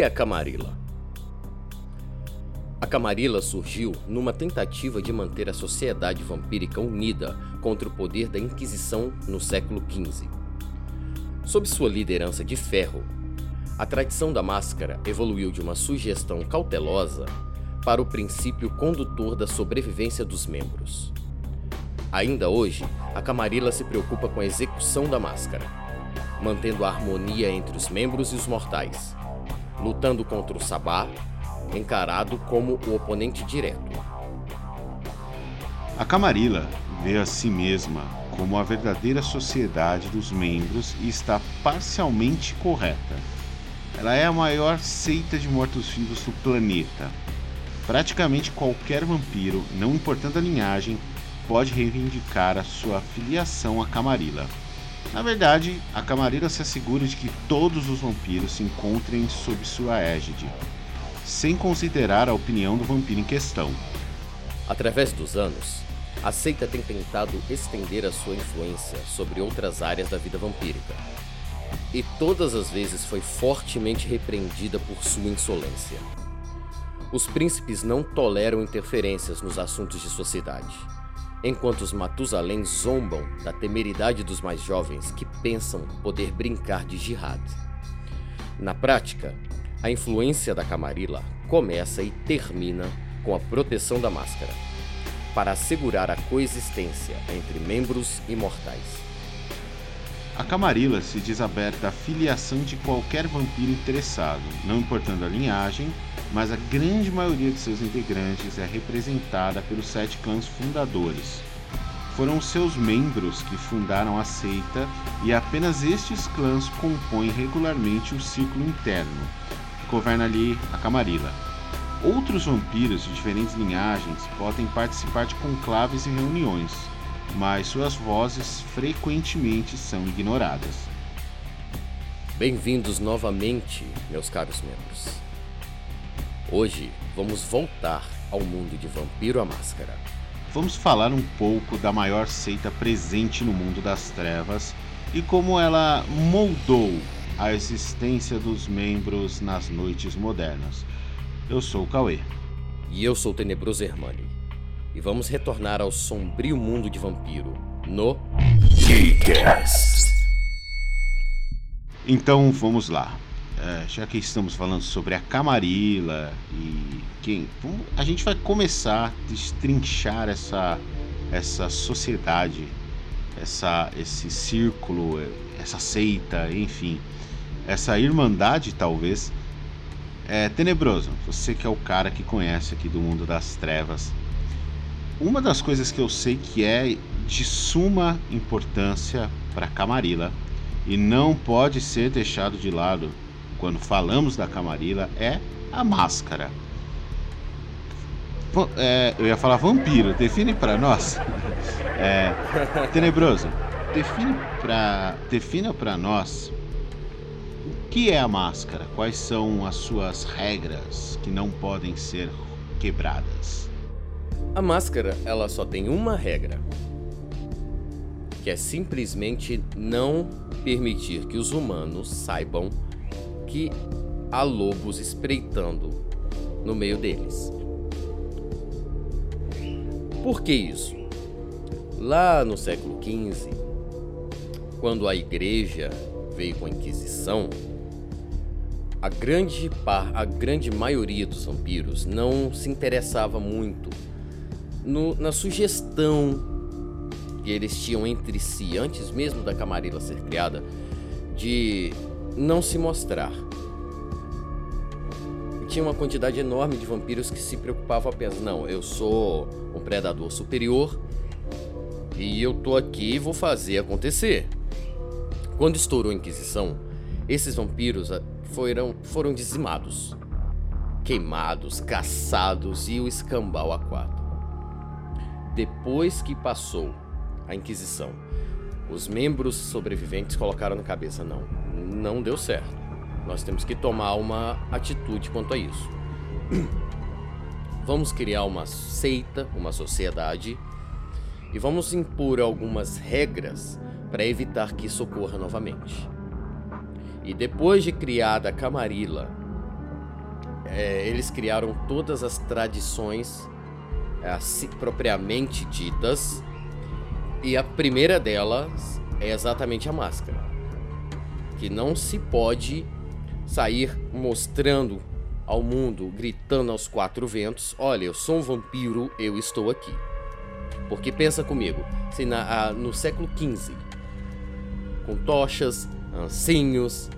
é a Camarilla? A Camarilla surgiu numa tentativa de manter a sociedade vampírica unida contra o poder da Inquisição no século XV. Sob sua liderança de ferro, a tradição da máscara evoluiu de uma sugestão cautelosa para o princípio condutor da sobrevivência dos membros. Ainda hoje, a Camarilla se preocupa com a execução da máscara, mantendo a harmonia entre os membros e os mortais, lutando contra o Sabá, encarado como o oponente direto. A Camarilla vê a si mesma como a verdadeira sociedade dos membros e está parcialmente correta. Ela é a maior seita de mortos-vivos do planeta. Praticamente qualquer vampiro, não importando a linhagem, pode reivindicar a sua filiação à Camarilla. Na verdade, a Camarilla se assegura de que todos os vampiros se encontrem sob sua égide, sem considerar a opinião do vampiro em questão. Através dos anos, a seita tem tentado estender a sua influência sobre outras áreas da vida vampírica. E todas as vezes foi fortemente repreendida por sua insolência. Os príncipes não toleram interferências nos assuntos de sociedade enquanto os Matusalém zombam da temeridade dos mais jovens que pensam poder brincar de jihad. Na prática, a influência da Camarilla começa e termina com a proteção da máscara, para assegurar a coexistência entre membros imortais. A Camarilla se diz aberta à filiação de qualquer vampiro interessado, não importando a linhagem, mas a grande maioria de seus integrantes é representada pelos sete clãs fundadores. Foram seus membros que fundaram a seita e apenas estes clãs compõem regularmente o círculo interno, que governa ali a Camarilla. Outros vampiros de diferentes linhagens podem participar de conclaves e reuniões, mas suas vozes frequentemente são ignoradas. Bem-vindos novamente, meus caros membros. Hoje vamos voltar ao mundo de Vampiro à Máscara. Vamos falar um pouco da maior seita presente no mundo das trevas e como ela moldou a existência dos membros nas noites modernas. Eu sou o Cauê. E eu sou o Tenebroso Hermani. E vamos retornar ao sombrio mundo de vampiro no Geekcast. Então vamos lá é, já que estamos falando sobre a Camarilla e quem, a gente vai começar a destrinchar essa essa sociedade, essa esse círculo, essa seita, enfim, essa irmandade talvez. É tenebroso. Você que é o cara que conhece aqui do mundo das trevas. Uma das coisas que eu sei que é de suma importância para Camarilla e não pode ser deixado de lado quando falamos da Camarilla é a máscara. É, eu ia falar vampiro, define para nós. É, tenebroso, define para defina para nós o que é a máscara, quais são as suas regras que não podem ser quebradas. A máscara, ela só tem uma regra, que é simplesmente não permitir que os humanos saibam que há lobos espreitando no meio deles. Por que isso? Lá no século XV, quando a igreja veio com a Inquisição, a grande, par, a grande maioria dos vampiros não se interessava muito no, na sugestão que eles tinham entre si, antes mesmo da Camarilla ser criada, de não se mostrar. Tinha uma quantidade enorme de vampiros que se preocupavam apenas, não, eu sou um predador superior e eu tô aqui e vou fazer acontecer. Quando estourou a Inquisição, esses vampiros ah, foram, foram dizimados, queimados, caçados e o escambau a quatro. Depois que passou a Inquisição, os membros sobreviventes colocaram na cabeça: não, não deu certo. Nós temos que tomar uma atitude quanto a isso. Vamos criar uma seita, uma sociedade e vamos impor algumas regras para evitar que isso ocorra novamente. E depois de criada a Camarilla, é, eles criaram todas as tradições assim, propriamente ditas. E a primeira delas é exatamente a máscara. Que não se pode sair mostrando ao mundo, gritando aos quatro ventos: Olha, eu sou um vampiro, eu estou aqui. Porque pensa comigo, se na, a, no século XV, com tochas, ancinhos,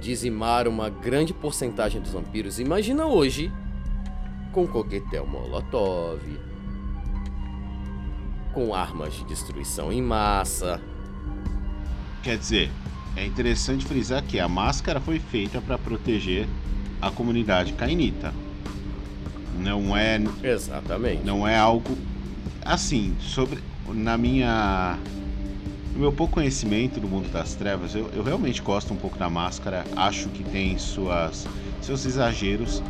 dizimaram uma grande porcentagem dos vampiros, imagina hoje com coquetel molotov, com armas de destruição em massa. Quer dizer, é interessante frisar que a máscara foi feita para proteger a comunidade cainita. Não é. Exatamente. Não é algo. Assim, sobre. Na minha. No meu pouco conhecimento do mundo das trevas, eu, eu realmente gosto um pouco da máscara. Acho que tem suas, seus exageros.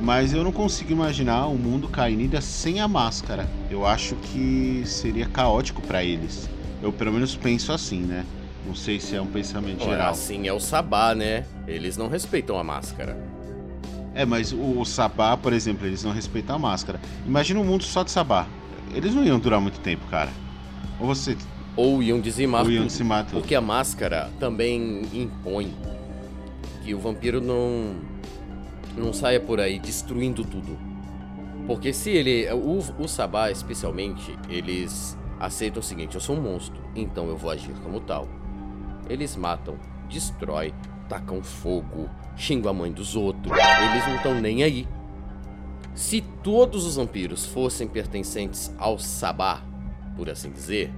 Mas eu não consigo imaginar um mundo cainita sem a máscara. Eu acho que seria caótico para eles. Eu pelo menos penso assim, né? Não sei se é um pensamento Ora, geral. Assim é o Sabá, né? Eles não respeitam a máscara. É, mas o, o Sabá, por exemplo, eles não respeitam a máscara. Imagina um mundo só de Sabá. Eles não iam durar muito tempo, cara. Ou você. Ou iam dizimar Ou iam dizimar tudo. Porque a máscara também impõe que o vampiro não não saia por aí destruindo tudo. Porque se ele, o, o Sabá especialmente, eles aceitam o seguinte: eu sou um monstro, então eu vou agir como tal. Eles matam, destrói, tacam fogo, xingam a mãe dos outros. Eles não estão nem aí. Se todos os vampiros fossem pertencentes ao Sabá, por assim dizer,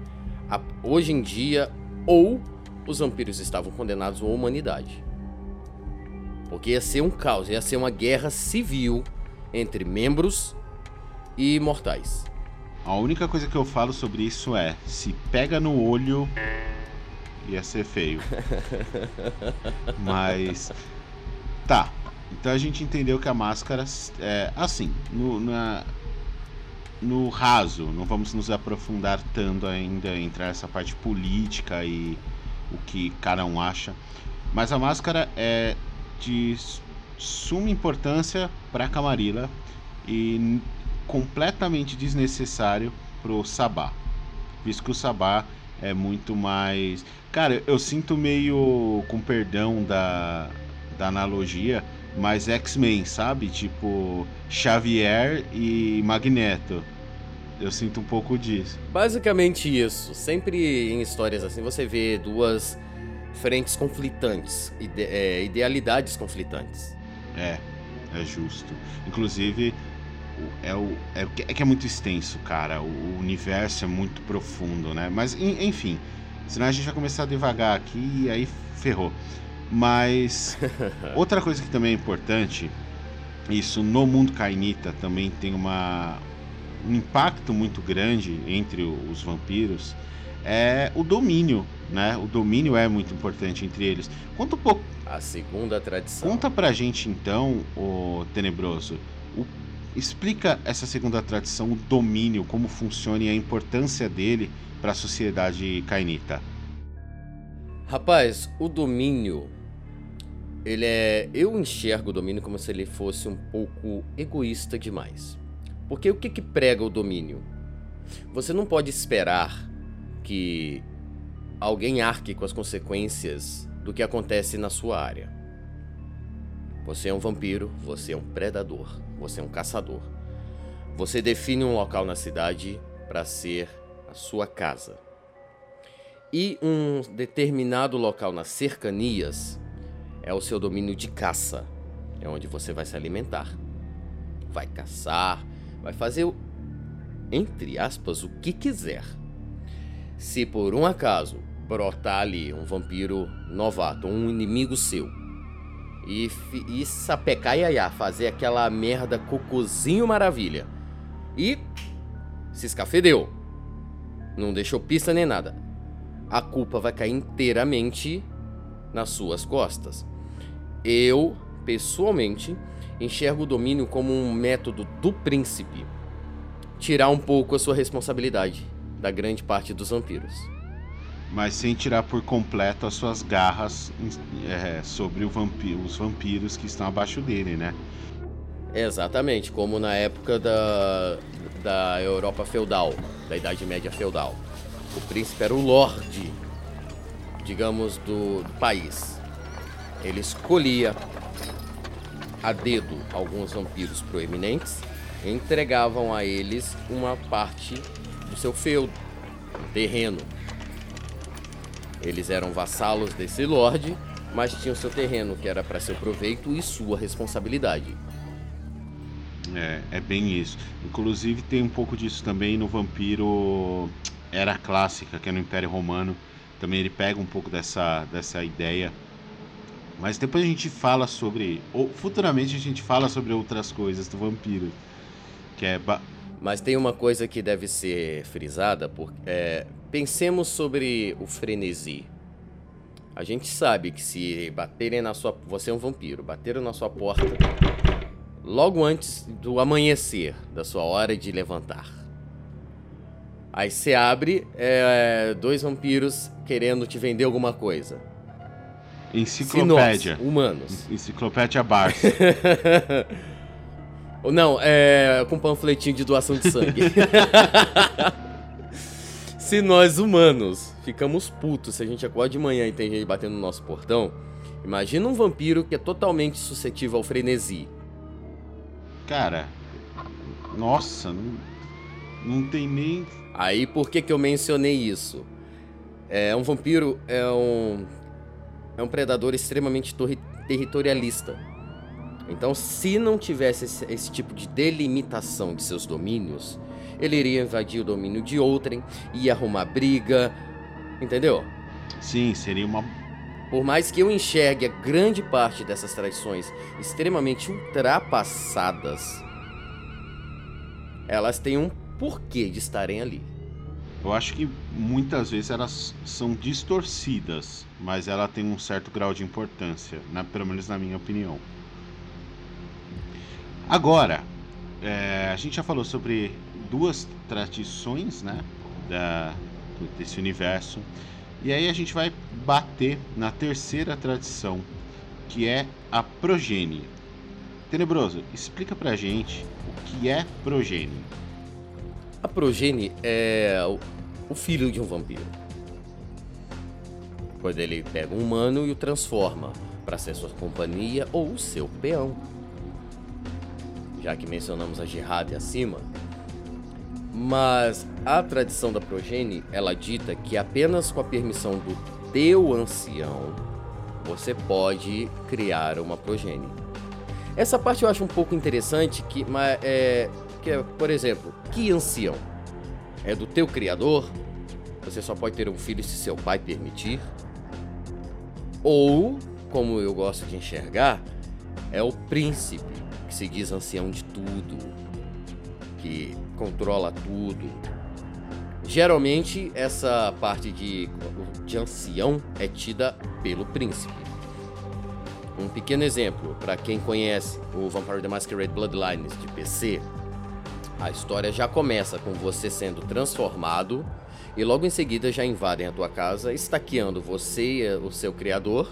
a- hoje em dia, ou os vampiros estavam condenados à humanidade. Porque ia ser um caos, ia ser uma guerra civil entre membros e mortais. A única coisa que eu falo sobre isso é: se pega no olho, ia ser feio. Mas. Tá. Então a gente entendeu que a máscara é assim, no, na, no raso, não vamos nos aprofundar tanto ainda, entrar nessa parte política e o que cada um acha. Mas a máscara é de suma importância para Camarilla e completamente desnecessário pro Sabá. Visto que o Sabá é muito mais. Cara, eu sinto meio, com perdão da, da analogia, mais X-Men, sabe? Tipo Xavier e Magneto. Eu sinto um pouco disso. Basicamente isso. Sempre em histórias assim você vê duas frentes conflitantes, ide- é, idealidades conflitantes. É, é justo. Inclusive, é, o, é, é que é muito extenso, cara. O, universo é muito profundo, né? Mas, en- enfim, senão a gente vai começar a devagar aqui e aí ferrou. Mas, outra coisa que também é importante, isso no mundo cainita também tem uma, um impacto muito grande entre os vampiros, é o domínio, né? O domínio é muito importante entre eles. Conta um pouco A segunda tradição. Conta pra gente então, o Tenebroso, o- explica essa segunda tradição, o domínio, como funciona e a importância dele para a sociedade cainita. Rapaz, o domínio. Ele é. Eu enxergo o domínio como se ele fosse um pouco egoísta demais. Porque o que, que prega o domínio? Você não pode esperar que alguém arque com as consequências do que acontece na sua área. Você é um vampiro, você é um predador, você é um caçador. Você define um local na cidade para ser a sua casa e um determinado local nas cercanias é o seu domínio de caça. É onde você vai se alimentar. Vai caçar, vai fazer, o- entre aspas, o que quiser. Se por um acaso brotar ali um vampiro novato, um inimigo seu, e, e sapecar iaiá, fazer aquela merda cocôzinho maravilha, e se escafedeu, não deixou pista nem nada, a culpa vai cair inteiramente nas suas costas. Eu, pessoalmente, enxergo o domínio como um método do príncipe. Tirar um pouco a sua responsabilidade da grande parte dos vampiros. Mas sem tirar por completo as suas garras é, sobre o vampi- os vampiros que estão abaixo dele, né? Exatamente, como na época da, da Europa feudal, da Idade Média feudal. O príncipe era o lorde, digamos, do, do país. Ele escolhia a dedo alguns vampiros proeminentes entregavam a eles uma parte do seu feudo, terreno. Eles eram vassalos desse lorde, mas tinham seu terreno que era para seu proveito e sua responsabilidade. É, é bem isso. Inclusive tem um pouco disso também no Vampiro Era Clássica, que é no Império Romano. Também ele pega um pouco dessa, dessa ideia mas depois a gente fala sobre. Ou futuramente a gente fala sobre outras coisas do vampiro. Que é. Mas tem uma coisa que deve ser frisada, porque é, pensemos sobre o frenesi. A gente sabe que se baterem na sua. Você é um vampiro, bateram na sua porta logo antes do amanhecer, da sua hora de levantar. Aí você abre, é, dois vampiros querendo te vender alguma coisa. Enciclopédia. Humanos. Enciclopédia Barça. Não, é com panfletinho de doação de sangue. se nós humanos ficamos putos se a gente acorda de manhã e tem gente batendo no nosso portão, imagina um vampiro que é totalmente suscetível ao frenesi. Cara, nossa, não, não tem nem. Aí por que, que eu mencionei isso? É um vampiro é um é um predador extremamente territorialista. Então, se não tivesse esse, esse, tipo de delimitação de seus domínios, ele iria invadir o domínio de outrem, ia arrumar briga, entendeu? Sim, seria uma. Por mais que eu enxergue a grande parte dessas tradições extremamente ultrapassadas, elas têm um porquê de estarem ali. Eu acho que muitas vezes elas são distorcidas, mas ela tem um certo grau de importância, né? pelo menos na minha opinião. Agora, é, a gente já falou sobre duas tradições né, da, desse universo, e aí a gente vai bater na terceira tradição, que é a progenie. Tenebroso, explica pra gente o que é progenie. A progenie é o filho de um vampiro. Quando ele pega um humano e o transforma para ser sua companhia ou seu peão. Já que mencionamos a jihad acima, mas a tradição da progenie, ela dita que apenas com a permissão do teu ancião você pode criar uma progenie. Essa parte eu acho um pouco interessante, que, mas, é, que é, por exemplo, que ancião? é do teu criador, você só pode ter um filho se seu pai permitir. Ou, como eu gosto de enxergar, é o príncipe que se diz ancião de tudo, que controla tudo. Geralmente, essa parte de, de ancião é tida pelo príncipe. Um pequeno exemplo, para quem conhece o Vampire the Masquerade Bloodlines de PC, a história já começa com você sendo transformado e logo em seguida já invadem a tua casa, estaqueando você e o seu criador.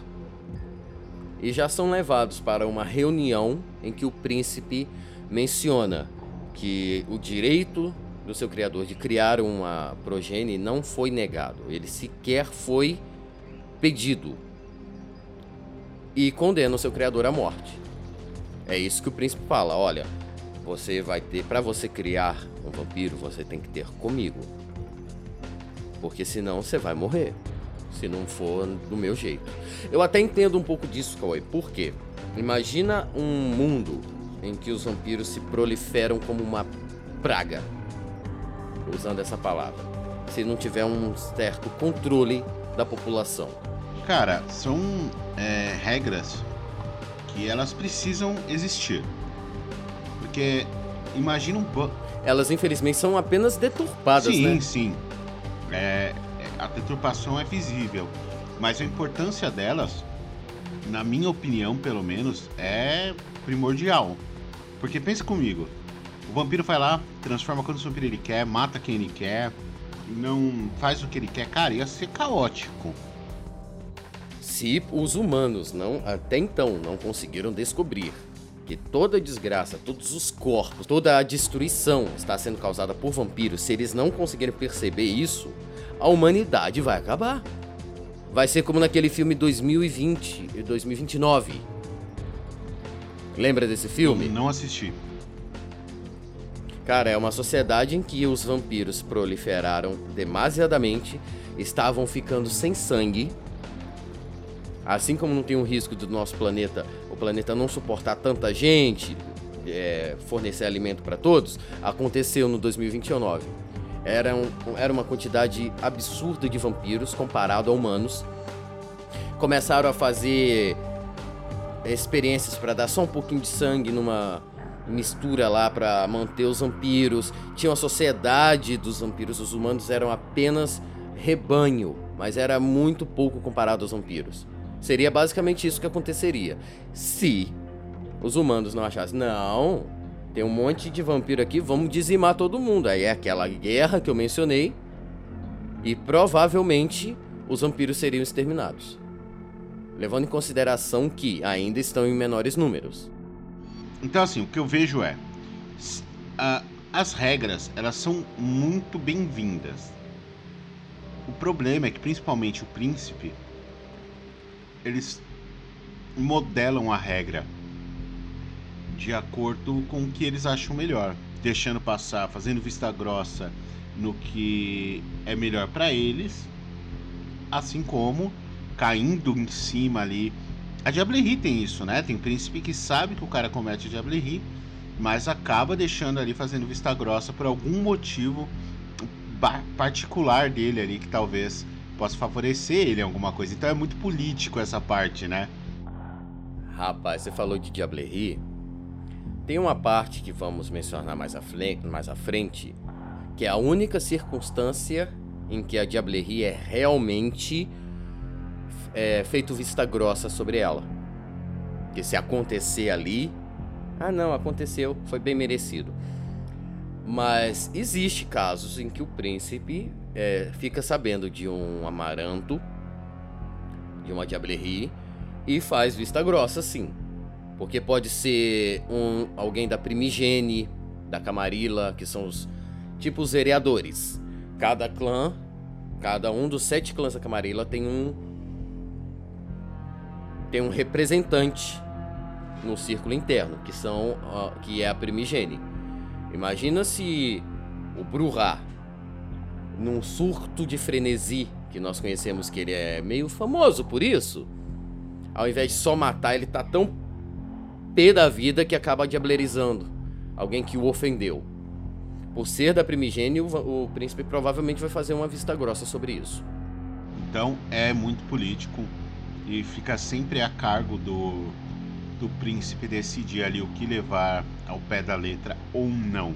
E já são levados para uma reunião em que o príncipe menciona que o direito do seu criador de criar uma progenie não foi negado, ele sequer foi pedido. E condena o seu criador à morte. É isso que o príncipe fala, olha, você vai ter, para você criar um vampiro, você tem que ter comigo. Porque senão você vai morrer. Se não for do meu jeito. Eu até entendo um pouco disso, Cauê. Por quê? Imagina um mundo em que os vampiros se proliferam como uma praga. Usando essa palavra. Se não tiver um certo controle da população. Cara, são é, regras que elas precisam existir. Porque imagina um. Elas infelizmente são apenas deturpadas, sim, né? Sim, sim. É, a deturpação é visível. Mas a importância delas, na minha opinião, pelo menos, é primordial. Porque pensa comigo. O vampiro vai lá, transforma quantos vampiros ele quer, mata quem ele quer, não faz o que ele quer. Cara, ia ser caótico. Se os humanos não até então não conseguiram descobrir que toda a desgraça, todos os corpos, toda a destruição está sendo causada por vampiros, se eles não conseguirem perceber isso, a humanidade vai acabar. Vai ser como naquele filme 2020 e 2029. Lembra desse filme? Eu não assisti. Cara, é uma sociedade em que os vampiros proliferaram demasiadamente, estavam ficando sem sangue. Assim como não tem um risco do nosso planeta, o planeta não suportar tanta gente, é, fornecer alimento para todos, aconteceu no 2029. Era, um, era uma quantidade absurda de vampiros comparado a humanos. Começaram a fazer experiências para dar só um pouquinho de sangue numa mistura lá para manter os vampiros. Tinha uma sociedade dos vampiros, os humanos eram apenas rebanho, mas era muito pouco comparado aos vampiros. Seria basicamente isso que aconteceria se os humanos não achassem, não, tem um monte de vampiro aqui, vamos dizimar todo mundo. Aí é aquela guerra que eu mencionei e provavelmente os vampiros seriam exterminados. Levando em consideração que ainda estão em menores números. Então, assim, o que eu vejo é. as regras, elas são muito bem-vindas. O problema é que, principalmente o príncipe, eles modelam a regra de acordo com o que eles acham melhor, deixando passar, fazendo vista grossa no que é melhor para eles, assim como caindo em cima ali a Diablerie tem isso, né? Tem príncipe que sabe que o cara comete Diablerie, mas acaba deixando ali fazendo vista grossa por algum motivo particular dele ali que talvez possa favorecer ele em alguma coisa. Então é muito político essa parte, né? Rapaz, você falou de Diablerie. Tem uma parte que vamos mencionar mais à, frente, mais à frente, que é a única circunstância em que a Diablerie é realmente é, feito vista grossa sobre ela. Que se acontecer ali, ah não, aconteceu, foi bem merecido. Mas existe casos em que o príncipe é, fica sabendo de um amaranto, de uma diablerie, e faz vista grossa sim. Porque pode ser um, alguém da primigene, da camarilla, que são os tipos vereadores. Cada clã, cada um dos sete clãs da camarilla tem um tem um representante no círculo interno, que são uh, que é a primigene. Imagina se o Bruhá, num surto de frenesi, que nós conhecemos que ele é meio famoso por isso, ao invés de só matar, ele tá tão pé da vida que acaba diablerizando alguém que o ofendeu. Por ser da primigênia, o, o príncipe provavelmente vai fazer uma vista grossa sobre isso. Então é muito político, e fica sempre a cargo do, do príncipe decidir ali o que levar ao pé da letra ou não.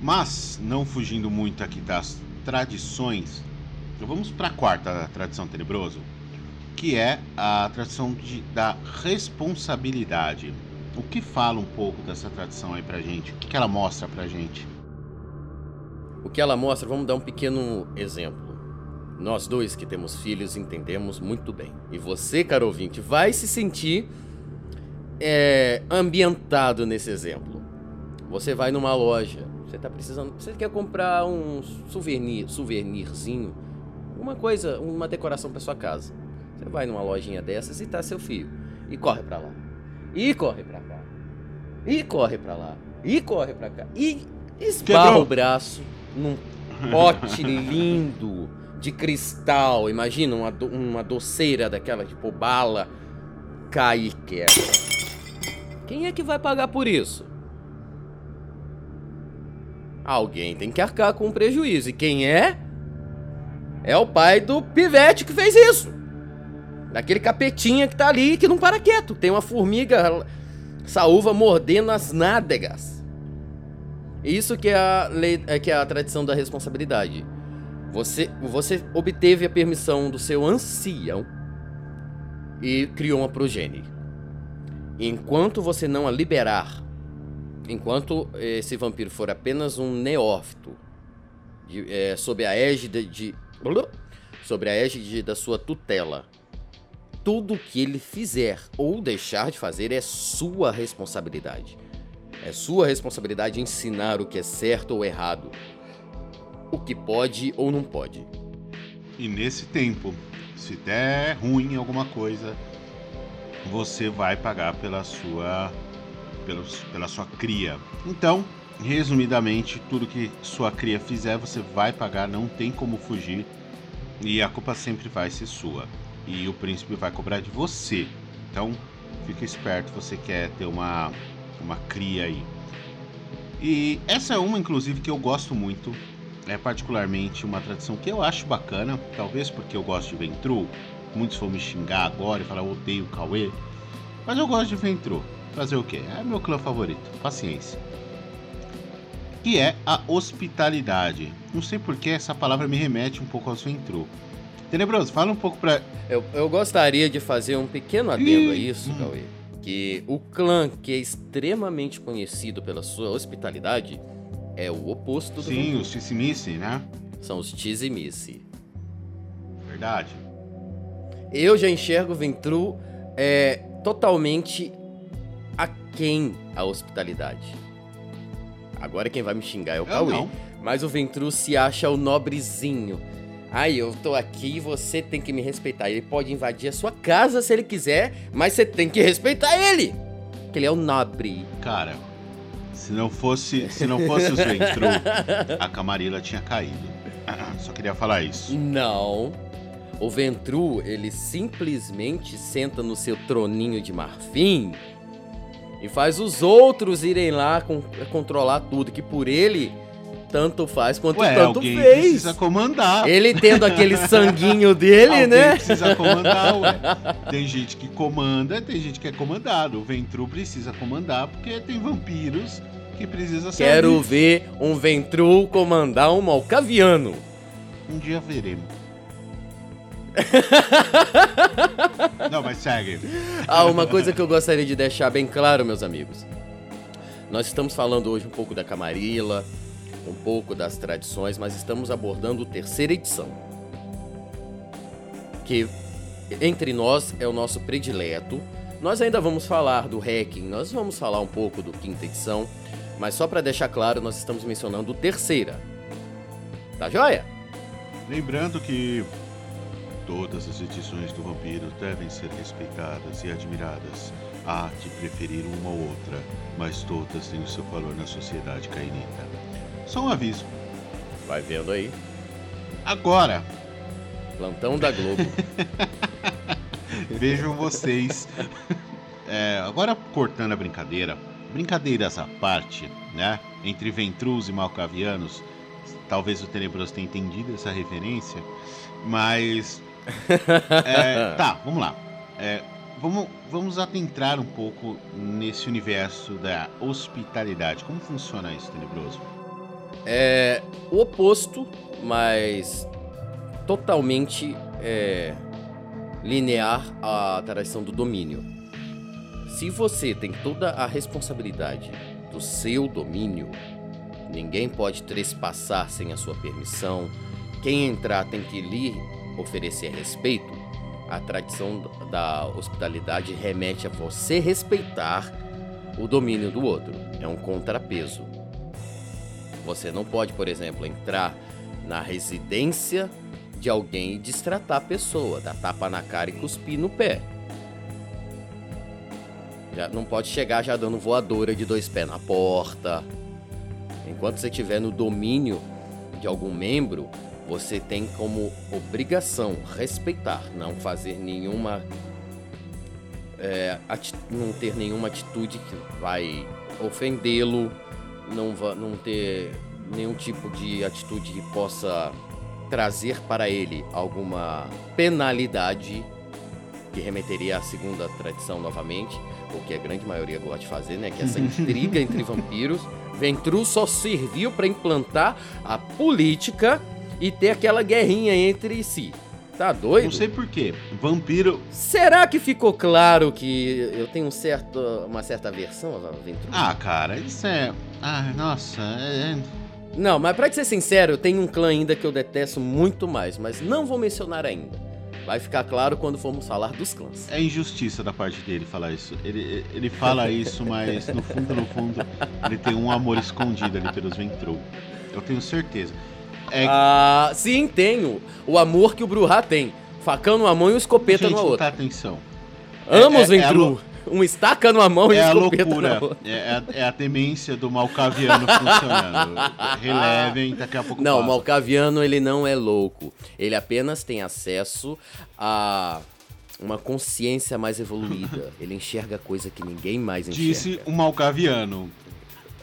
Mas, não fugindo muito aqui das tradições, vamos para a quarta tradição tenebroso, que é a tradição de, da responsabilidade. O que fala um pouco dessa tradição aí pra gente? O que, que ela mostra pra gente? O que ela mostra, vamos dar um pequeno exemplo. Nós dois que temos filhos entendemos muito bem. E você, caro ouvinte, vai se sentir é, ambientado nesse exemplo. Você vai numa loja, você está precisando, você quer comprar um souvenir, souvenirzinho, uma coisa, uma decoração para sua casa. Você vai numa lojinha dessas e tá seu filho e corre para lá. E corre para cá. E corre para lá. E corre para cá. E esbarra o braço num pote lindo de cristal. Imagina uma, do, uma doceira daquela, tipo bala, cai e quebra. Quem é que vai pagar por isso? Alguém tem que arcar com o prejuízo. E quem é? É o pai do pivete que fez isso. Daquele capetinha que tá ali que não para quieto. Tem uma formiga saúva mordendo as nádegas. Isso que é a, lei, é que é a tradição da responsabilidade. Você, você obteve a permissão do seu ancião e criou uma progenie. Enquanto você não a liberar, enquanto esse vampiro for apenas um neófito, de, é, sob a égide de. Sobre a égide da sua tutela. tudo que ele fizer ou deixar de fazer é sua responsabilidade. É sua responsabilidade ensinar o que é certo ou errado, o que pode ou não pode. E nesse tempo, se der ruim alguma coisa, você vai pagar pela sua pela, pela sua cria. Então, resumidamente, tudo que sua cria fizer, você vai pagar, não tem como fugir. E a culpa sempre vai ser sua. E o príncipe vai cobrar de você. Então, fica esperto, você quer ter uma uma cria aí. E essa é uma, inclusive, que eu gosto muito. É particularmente uma tradição que eu acho bacana, talvez porque eu gosto de Ventru. Muitos vão me xingar agora e falar, eu odeio o Cauê. Mas eu gosto de Ventru. Fazer o quê? É meu clã favorito. Paciência. Que é a hospitalidade. Não sei porque essa palavra me remete um pouco aos Ventru. Tenebroso, fala um pouco pra. Eu, eu gostaria de fazer um pequeno adendo a isso, hum. Cauê que o clã que é extremamente conhecido pela sua hospitalidade é o oposto do Sim, os Tizimice, né? São os Tizimice. Verdade. Eu já enxergo o Ventru é, totalmente aquém a hospitalidade. Agora quem vai me xingar é o Cauê. Mas o Ventru se acha o nobrezinho Aí eu tô aqui e você tem que me respeitar. Ele pode invadir a sua casa se ele quiser, mas você tem que respeitar ele. Porque ele é o nobre. Cara, se não fosse, se não fosse os Ventru, a Camarilla tinha caído. Só queria falar isso. Não. O Ventru, ele simplesmente senta no seu troninho de marfim e faz os outros irem lá com, controlar tudo, que por ele tanto faz quanto Ué, tanto alguém fez. precisa comandar. Ele tendo aquele sanguinho dele, alguém né? precisa comandar, ué. Tem gente que comanda, tem gente que é comandado. O Ventru precisa comandar porque tem vampiros que precisa ser. Quero ver um Ventru comandar um Malcaviano. Um dia veremos. Não, mas segue. Ah, uma coisa que eu gostaria de deixar bem claro, meus amigos. Nós estamos falando hoje um pouco da Camarilla, um pouco das tradições, mas estamos abordando a terceira edição. Que entre nós é o nosso predileto. Nós ainda vamos falar do hacking, nós vamos falar um pouco do quinta edição, mas só para deixar claro, nós estamos mencionando terceira. Tá joia? Lembrando que todas as edições do Vampiro devem ser respeitadas e admiradas. Há de preferir uma ou outra, mas todas têm o seu valor na sociedade cainita. Só um aviso. Vai vendo aí. Agora. Plantão da Globo. Vejam vocês. É, agora cortando a brincadeira, brincadeiras à parte, né? Entre Ventrus e Malcavianos, talvez o Tenebroso tenha entendido essa referência, mas. É, tá, vamos lá. É, vamos, vamos adentrar um pouco nesse universo da hospitalidade. Como funciona isso, Tenebroso? É o oposto, mas totalmente é, linear à tradição do domínio. Se você tem toda a responsabilidade do seu domínio, ninguém pode trespassar sem a sua permissão. Quem entrar tem que lhe oferecer respeito. A tradição da hospitalidade remete a você respeitar o domínio do outro. É um contrapeso. Você não pode, por exemplo, entrar na residência de alguém e destratar a pessoa, dar tapa na cara e cuspir no pé. Já não pode chegar já dando voadora de dois pés na porta. Enquanto você estiver no domínio de algum membro, você tem como obrigação respeitar, não fazer nenhuma. É, não ter nenhuma atitude que vai ofendê-lo, não, não ter nenhum tipo de atitude que possa trazer para ele alguma penalidade que remeteria à segunda tradição novamente, o que a grande maioria gosta de fazer, né? Que é essa intriga entre vampiros. Ventru só serviu para implantar a política e ter aquela guerrinha entre si. Tá doido? Não sei porquê. Vampiro. Será que ficou claro que eu tenho um certo, uma certa aversão a Ventru? Ah, cara, isso é. Ah, nossa. É... é não, mas pra ser sincero, eu tenho um clã ainda que eu detesto muito mais, mas não vou mencionar ainda. Vai ficar claro quando formos falar dos clãs. É injustiça da parte dele falar isso. Ele, ele fala isso, mas no fundo, no fundo, ele tem um amor escondido ali pelos Ventru. Eu tenho certeza. É... Ah, sim, tenho. O amor que o Bruhá tem. Facão numa mão e um escopeta Gente, na outra. atenção. Amo os é, é, Ventru. É um estaca numa mão é e um escopeta loucura. outra. É, a, é a temência do Malcaviano funcionando. Relevem, daqui a pouco Não, passa. o Malcaviano ele não é louco. Ele apenas tem acesso a uma consciência mais evoluída. Ele enxerga coisa que ninguém mais enxerga. Disse o Malcaviano.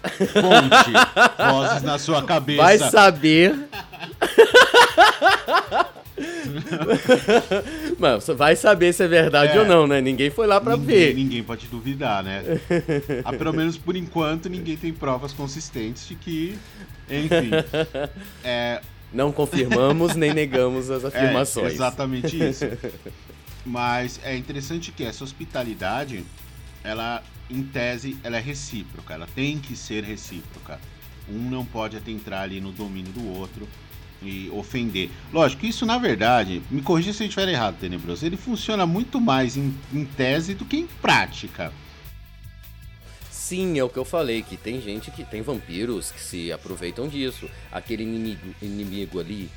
Fonte, vozes na sua cabeça. Vai saber. Mano, você vai saber se é verdade é, ou não, né? Ninguém foi lá para ver. Ninguém pode duvidar, né? ah, pelo menos por enquanto, ninguém tem provas consistentes de que. Enfim. É... Não confirmamos nem negamos as é, afirmações. É, exatamente isso. Mas é interessante que essa hospitalidade, ela, em tese, ela é recíproca. Ela tem que ser recíproca. Um não pode entrar ali no domínio do outro e ofender. Lógico, isso na verdade, me corrija se eu estiver errado, Tenebroso, ele funciona muito mais em, em, tese do que em prática. Sim, é o que eu falei, que tem gente que tem vampiros que se aproveitam disso. Aquele inimigo, inimigo ali,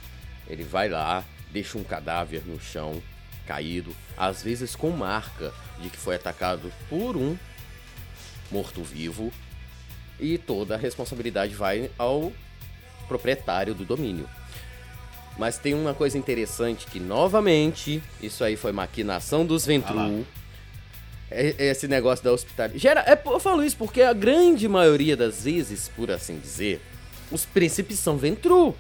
ele vai lá, deixa um cadáver no chão, caído, às vezes com marca de que foi atacado por um morto-vivo, e toda a responsabilidade vai ao proprietário do domínio. Mas tem uma coisa interessante que, novamente, isso aí foi maquinação dos Ventru. Ah esse negócio da hospitalidade. Gera, é, eu falo isso porque a grande maioria das vezes, por assim dizer, os príncipes são Ventru.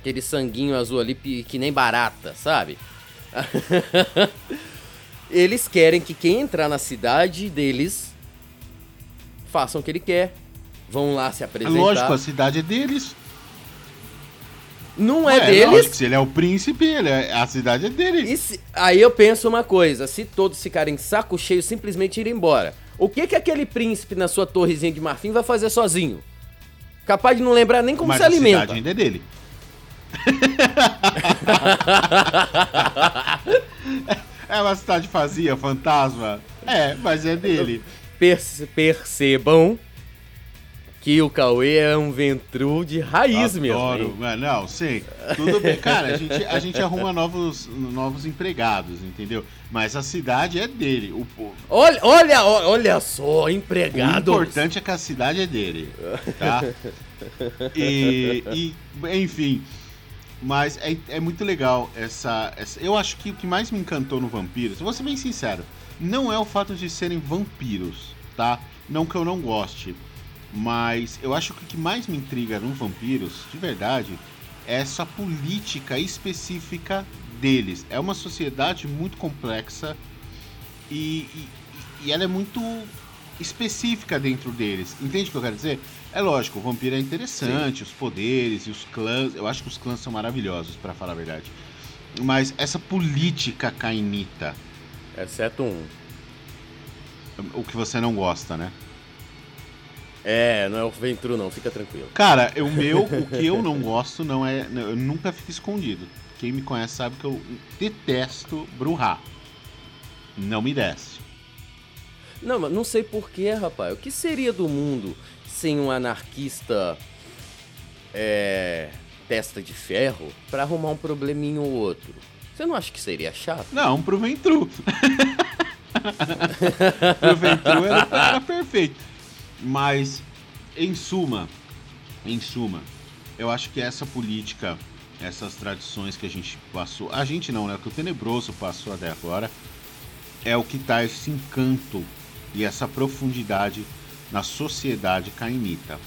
Aquele sanguinho azul ali que nem barata, sabe? Eles querem que quem entrar na cidade deles façam o que ele quer. Vão lá se apresentar. É lógico, a cidade é deles. Não é, é deles. Lógico, se ele é o príncipe, ele é, a cidade é dele. Se, aí eu penso uma coisa: se todos ficarem saco cheio, simplesmente ir embora. O que que aquele príncipe na sua torrezinha de marfim vai fazer sozinho? Capaz de não lembrar nem como Mas se alimenta. A cidade ainda é dele. é uma cidade vazia, fantasma. É, mas é dele. Perce percebam que o Cauê é um ventru de raiz Adoro. mesmo. Adoro, não, sei. Tudo bem. Cara, a gente, a gente arruma novos, novos empregados, entendeu? Mas a cidade é dele. O povo. Olha, olha, olha só, empregado. O importante é que a cidade é dele, tá? E, e enfim. Mas é, é muito legal essa, essa. Eu acho que o que mais me encantou no Vampiros, vou ser bem sincero, não é o fato de serem vampiros, tá? Não que eu não goste mas eu acho que o que mais me intriga no Vampiros, de verdade, é essa política específica deles. É uma sociedade muito complexa e, e, e ela é muito específica dentro deles. Entende o que eu quero dizer? É lógico, o vampiro é interessante, Sim. os poderes e os clãs. Eu acho que os clãs são maravilhosos, para falar a verdade. Mas essa política cainita. Exceto um. O que você não gosta, né? É, não é o Ventru não, fica tranquilo. Cara, o meu, o que eu não gosto não é. Eu nunca fico escondido. Quem me conhece sabe que eu detesto Bruhá. Não me desce. Não, mas não sei porquê, rapaz. O que seria do mundo sem um anarquista é, testa de ferro para arrumar um probleminho ou outro? Você não acha que seria chato? Não, pro Ventru. pro Ventru era, era perfeito. Mas, em suma, em suma, eu acho que essa política, essas tradições que a gente passou, a gente não, né? Que o Tenebroso passou até agora, é o que dá esse encanto e essa profundidade na sociedade cainita.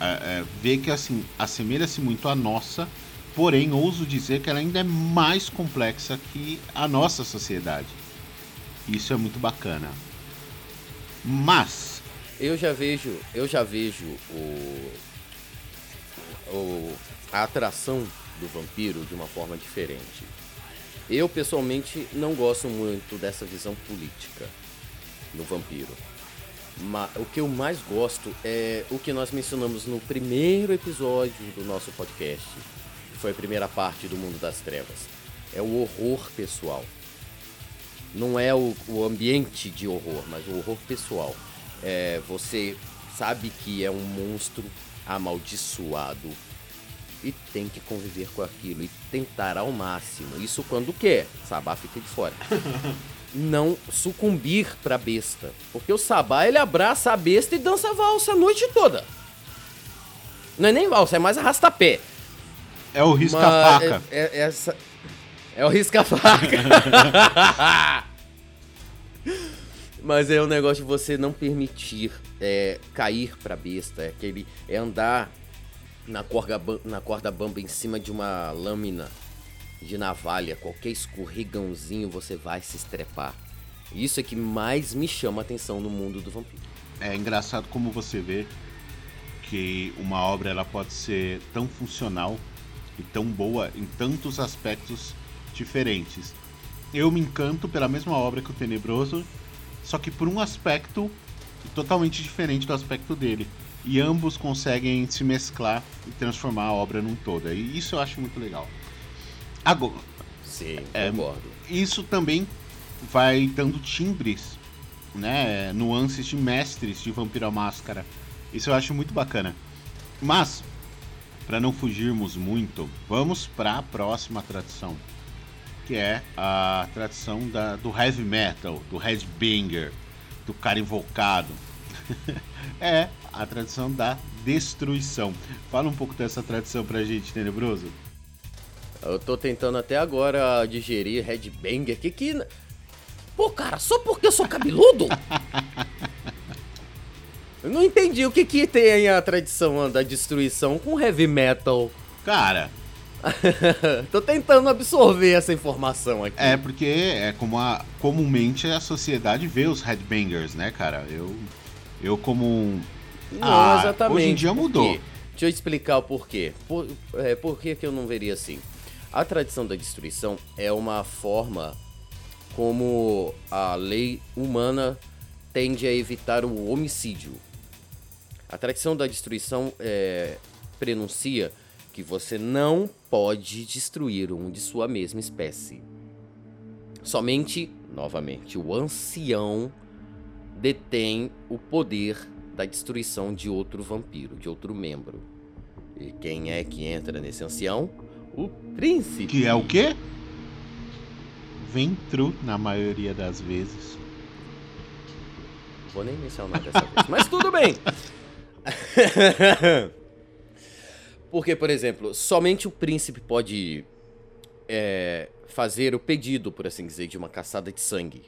É, é, vê que assim assemelha-se muito à nossa, porém ouso dizer que ela ainda é mais complexa que a nossa sociedade. Isso é muito bacana. Mas eu já vejo, eu já vejo o, o a atração do vampiro de uma forma diferente. Eu pessoalmente não gosto muito dessa visão política no vampiro. Mas o que eu mais gosto é o que nós mencionamos no primeiro episódio do nosso podcast, que foi a primeira parte do Mundo das Trevas. é o horror pessoal. Não é o, o ambiente de horror, mas o horror pessoal. É, você sabe que é um monstro amaldiçoado e tem que conviver com aquilo e tentar ao máximo. Isso quando quer. Sabá fica de fora. Não sucumbir pra besta. Porque o Sabá ele abraça a besta e dança valsa a noite toda. Não é nem valsa, é mais arrasta-pé. É o risca-faca. É, é, essa... é o risca-faca. Mas é um negócio de você não permitir é, cair pra besta. É aquele. É andar na corda, na corda bamba em cima de uma lâmina de navalha. Qualquer escorregãozinho você vai se estrepar. Isso é que mais me chama a atenção no mundo do vampiro. É engraçado como você vê que uma obra ela pode ser tão funcional e tão boa em tantos aspectos diferentes. Eu me encanto pela mesma obra que o Tenebroso, só que por um aspecto totalmente diferente do aspecto dele. E ambos conseguem se mesclar e transformar a obra num todo. E isso eu acho muito legal. Agora. Sim, é, concordo. Isso também vai dando timbres, né? Nuances de mestres de Vampiro à Máscara. Isso eu acho muito bacana. Mas, para não fugirmos muito, vamos para a próxima tradição, que é a tradição da, do heavy metal, do headbanger, do cara invocado. é a tradição da destruição. Fala um pouco dessa tradição pra gente, Tenebroso. Eu tô tentando até agora digerir headbanger. Que que. Pô, cara, só porque eu sou cabeludo? eu não entendi o que que tem a tradição da destruição com heavy metal. Cara. tô tentando absorver essa informação aqui. É, porque é como a, comumente a sociedade vê os headbangers, né, cara? Eu, eu como um. Não, ah, exatamente. Hoje em dia mudou. Deixa eu explicar o porquê. Por, é, por que, que eu não veria assim? A tradição da destruição é uma forma como a lei humana tende a evitar o homicídio. A tradição da destruição é, prenuncia que você não pode destruir um de sua mesma espécie. Somente, novamente, o ancião detém o poder da destruição de outro vampiro, de outro membro. E quem é que entra nesse ancião? O príncipe. Que é o quê? Ventru, na maioria das vezes. Vou nem mencionar dessa vez, mas tudo bem. Porque, por exemplo, somente o príncipe pode é, fazer o pedido, por assim dizer, de uma caçada de sangue.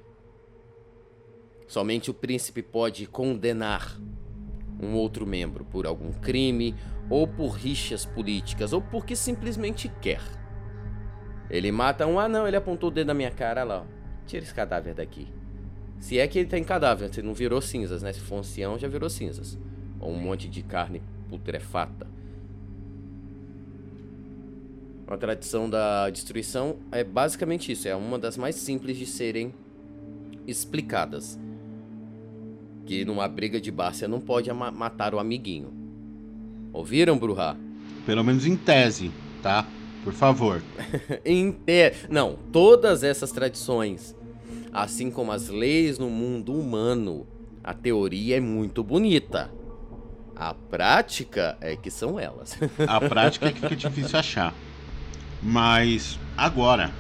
Somente o príncipe pode condenar um outro membro por algum crime ou por rixas políticas, ou porque simplesmente quer. Ele mata um, ah não, ele apontou o dedo na minha cara lá, ó. Tira esse cadáver daqui. Se é que ele tem cadáver, se não virou cinzas, né? Se for um ancião, já virou cinzas. Ou um monte de carne putrefata. A tradição da destruição é basicamente isso, é uma das mais simples de serem explicadas. Que numa briga de bar você não pode matar o amiguinho. Ouviram, Bruhá? Pelo menos em tese, tá? Por favor. em tese. Não, todas essas tradições, assim como as leis no mundo humano, a teoria é muito bonita. A prática é que são elas. a prática é que fica difícil achar. Mas agora,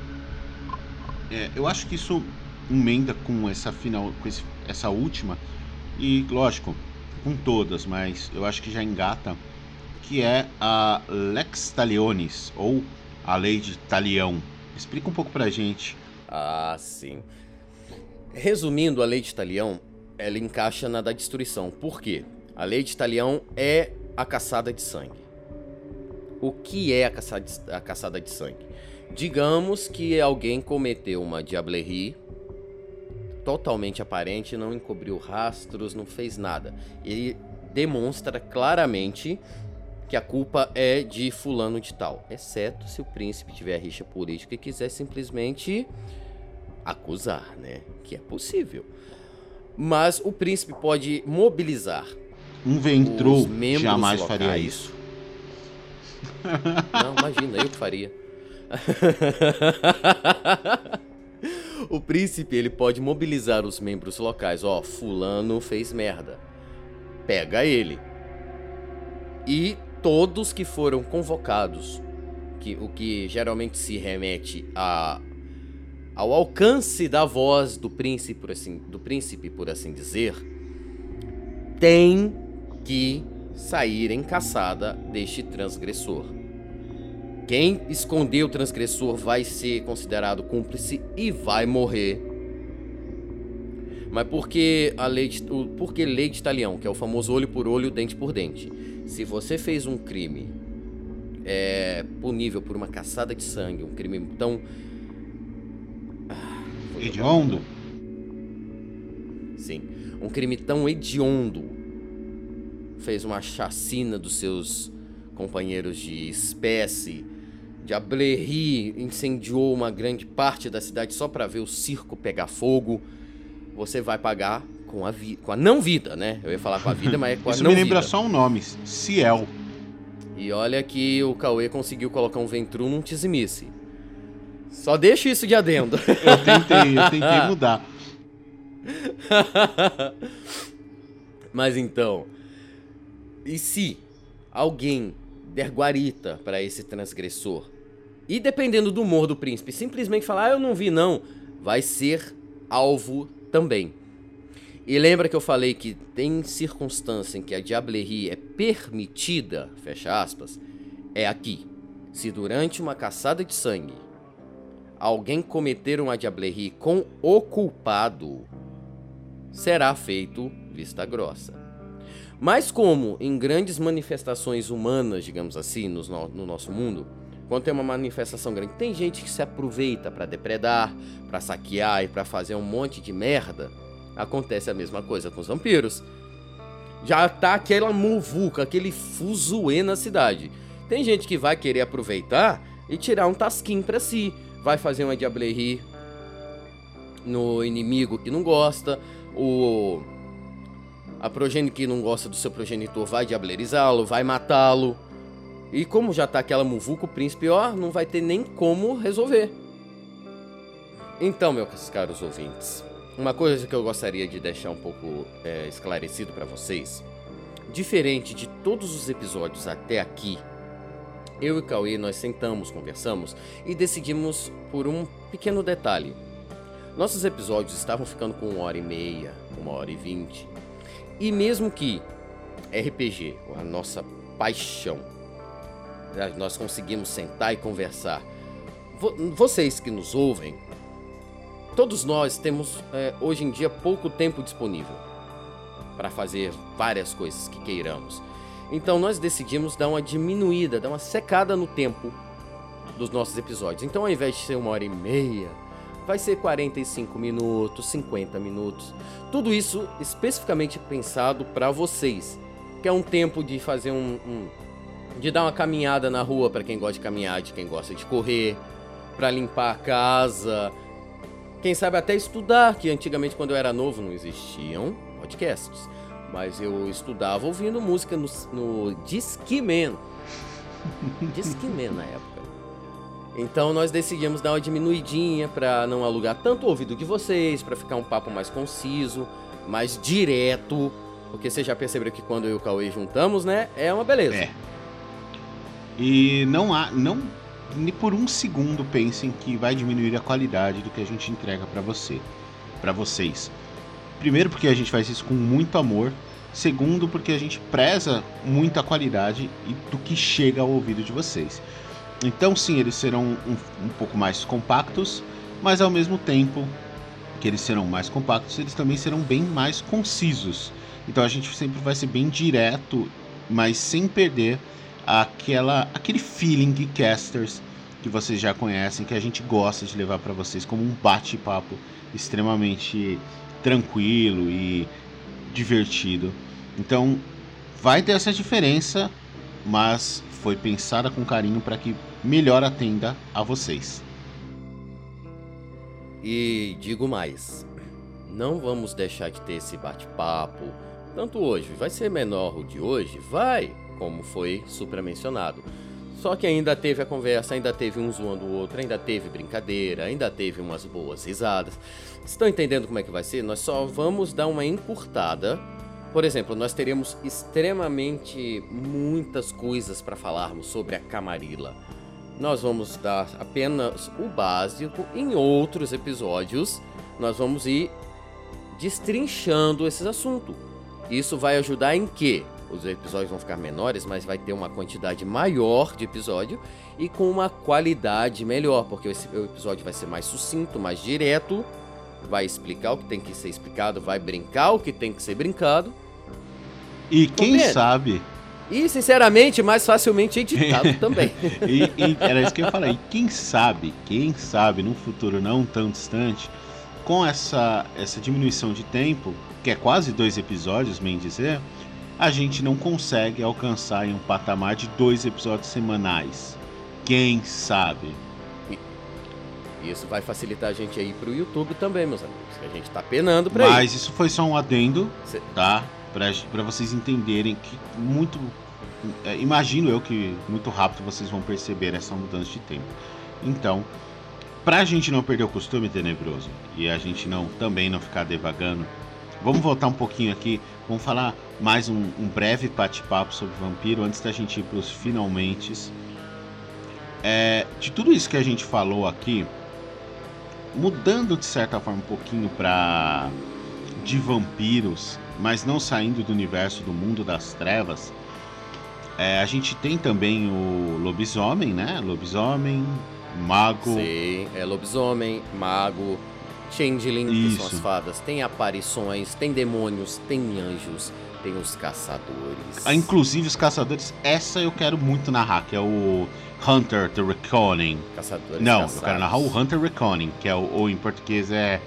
é, eu acho que isso emenda com essa final, com esse, essa última e lógico, com todas, mas eu acho que já engata que é a Lex Talionis, ou a Lei de Talião. Explica um pouco pra gente. Ah, sim. Resumindo, a Lei de Talião, ela encaixa na da destruição. Por quê? A Lei de Talião é a caçada de sangue. O que é a caçada de, a caçada de sangue? Digamos que alguém cometeu uma diablerie totalmente aparente, não encobriu rastros, não fez nada. Ele demonstra claramente que a culpa é de fulano de tal, exceto se o príncipe tiver rixa política e quiser simplesmente acusar, né? Que é possível. Mas o príncipe pode mobilizar. Um ventru jamais locais. faria isso. Não, imagina, eu que faria. o príncipe ele pode mobilizar os membros locais. Ó, fulano fez merda. Pega ele. E todos que foram convocados, que, o que geralmente se remete a, ao alcance da voz do príncipe, por assim, do príncipe, por assim dizer, tem que sair em caçada deste transgressor. Quem esconder o transgressor vai ser considerado cúmplice e vai morrer. Mas porque a lei de, porque lei de talião, que é o famoso olho por olho, dente por dente. Se você fez um crime é, punível por uma caçada de sangue, um crime tão ah, hediondo. Sim, um crime tão hediondo. Fez uma chacina dos seus companheiros de espécie Diablerri incendiou uma grande parte da cidade só para ver o circo pegar fogo. Você vai pagar com a, vi com a não vida, né? Eu ia falar com a vida, mas é com a Isso não me lembra vida. só um nome, Ciel. E olha que o Cauê conseguiu colocar um Ventru num Tizimice. Só deixa isso de adendo. Eu tentei, eu tentei mudar. mas então, e se alguém der guarita para esse transgressor e dependendo do humor do príncipe, simplesmente falar, ah, eu não vi não, vai ser alvo também. E lembra que eu falei que tem circunstância em que a diablerie é permitida, fecha aspas, é aqui. Se durante uma caçada de sangue alguém cometer uma diablerie com o culpado, será feito vista grossa. Mas como em grandes manifestações humanas, digamos assim, no, no nosso mundo, quando tem uma manifestação grande, tem gente que se aproveita para depredar, para saquear e para fazer um monte de merda. Acontece a mesma coisa com os vampiros. Já tá aquela muvuca, aquele fuzuê na cidade. Tem gente que vai querer aproveitar e tirar um tasquinho para si. Vai fazer uma diablerie no inimigo que não gosta. O a progenie que não gosta do seu progenitor vai diablerizá-lo, vai matá-lo. E como já tá aquela muvuca, o príncipe, ó, não vai ter nem como resolver. Então, meus caros ouvintes, uma coisa que eu gostaria de deixar um pouco é, esclarecido para vocês. Diferente de todos os episódios até aqui, eu e Cauê nós sentamos, conversamos e decidimos por um pequeno detalhe. Nossos episódios estavam ficando com uma hora e meia, uma hora e vinte. E mesmo que RPG, a nossa paixão, nós conseguimos sentar e conversar. Vocês que nos ouvem, todos nós temos é, hoje em dia pouco tempo disponível para fazer várias coisas que queiramos. Então nós decidimos dar uma diminuída, dar uma secada no tempo dos nossos episódios. Então ao invés de ser uma hora e meia, vai ser 45 minutos, 50 minutos. Tudo isso especificamente pensado para vocês, que é um tempo de fazer um, um de dar uma caminhada na rua para quem gosta de caminhar, de quem gosta de correr, para limpar a casa, quem sabe até estudar, que antigamente quando eu era novo não existiam podcasts, mas eu estudava ouvindo música no, no Discman. Discman na época. Então nós decidimos dar uma diminuidinha para não alugar tanto o ouvido de vocês, para ficar um papo mais conciso, mais direto, porque você já percebeu que quando eu e o Cauê juntamos, né, é uma beleza. É. E não há, não nem por um segundo pensem que vai diminuir a qualidade do que a gente entrega para você, para vocês. Primeiro porque a gente faz isso com muito amor, segundo porque a gente preza muito a qualidade e do que chega ao ouvido de vocês. Então sim, eles serão um, um pouco mais compactos, mas ao mesmo tempo que eles serão mais compactos, eles também serão bem mais concisos. Então a gente sempre vai ser bem direto, mas sem perder aquela aquele feeling de casters que vocês já conhecem, que a gente gosta de levar para vocês como um bate-papo extremamente tranquilo e divertido. Então, vai ter essa diferença, mas foi pensada com carinho para que melhor atenda a vocês. E digo mais, não vamos deixar de ter esse bate-papo tanto hoje. Vai ser menor o de hoje? Vai, como foi supramencionado. Só que ainda teve a conversa, ainda teve um zoando o outro, ainda teve brincadeira, ainda teve umas boas risadas. Estão entendendo como é que vai ser? Nós só vamos dar uma encurtada. Por exemplo, nós teremos extremamente muitas coisas para falarmos sobre a Camarilla. Nós vamos dar apenas o básico. Em outros episódios, nós vamos ir destrinchando esses assuntos. Isso vai ajudar em quê? Os episódios vão ficar menores, mas vai ter uma quantidade maior de episódio e com uma qualidade melhor, porque esse episódio vai ser mais sucinto, mais direto, vai explicar o que tem que ser explicado, vai brincar o que tem que ser brincado. E quem Compreende? sabe e, sinceramente, mais facilmente editado também. e, e, era isso que eu ia falar. E quem sabe, quem sabe, num futuro não tão distante, com essa, essa diminuição de tempo, que é quase dois episódios, bem dizer, a gente não consegue alcançar em um patamar de dois episódios semanais. Quem sabe? Isso vai facilitar a gente aí pro YouTube também, meus amigos. Que a gente tá penando pra Mas isso foi só um adendo, Cê... tá? Para vocês entenderem que muito. É, imagino eu que muito rápido vocês vão perceber essa mudança de tempo. Então, pra gente não perder o costume tenebroso e a gente não também não ficar devagando, vamos voltar um pouquinho aqui. Vamos falar mais um, um breve bate-papo sobre vampiro antes da gente ir para os finalmente. É, de tudo isso que a gente falou aqui, mudando de certa forma um pouquinho para de vampiros, mas não saindo do universo do mundo das trevas, é, a gente tem também o lobisomem, né? Lobisomem, mago. Sim, é lobisomem, mago, changeling, Isso. que são as fadas. Tem aparições, tem demônios, tem anjos, tem os caçadores. Ah, inclusive os caçadores, essa eu quero muito narrar, que é o Hunter the Reconning. Caçadores Não, caçados. eu quero narrar o Hunter Reconning, que é o, ou em português é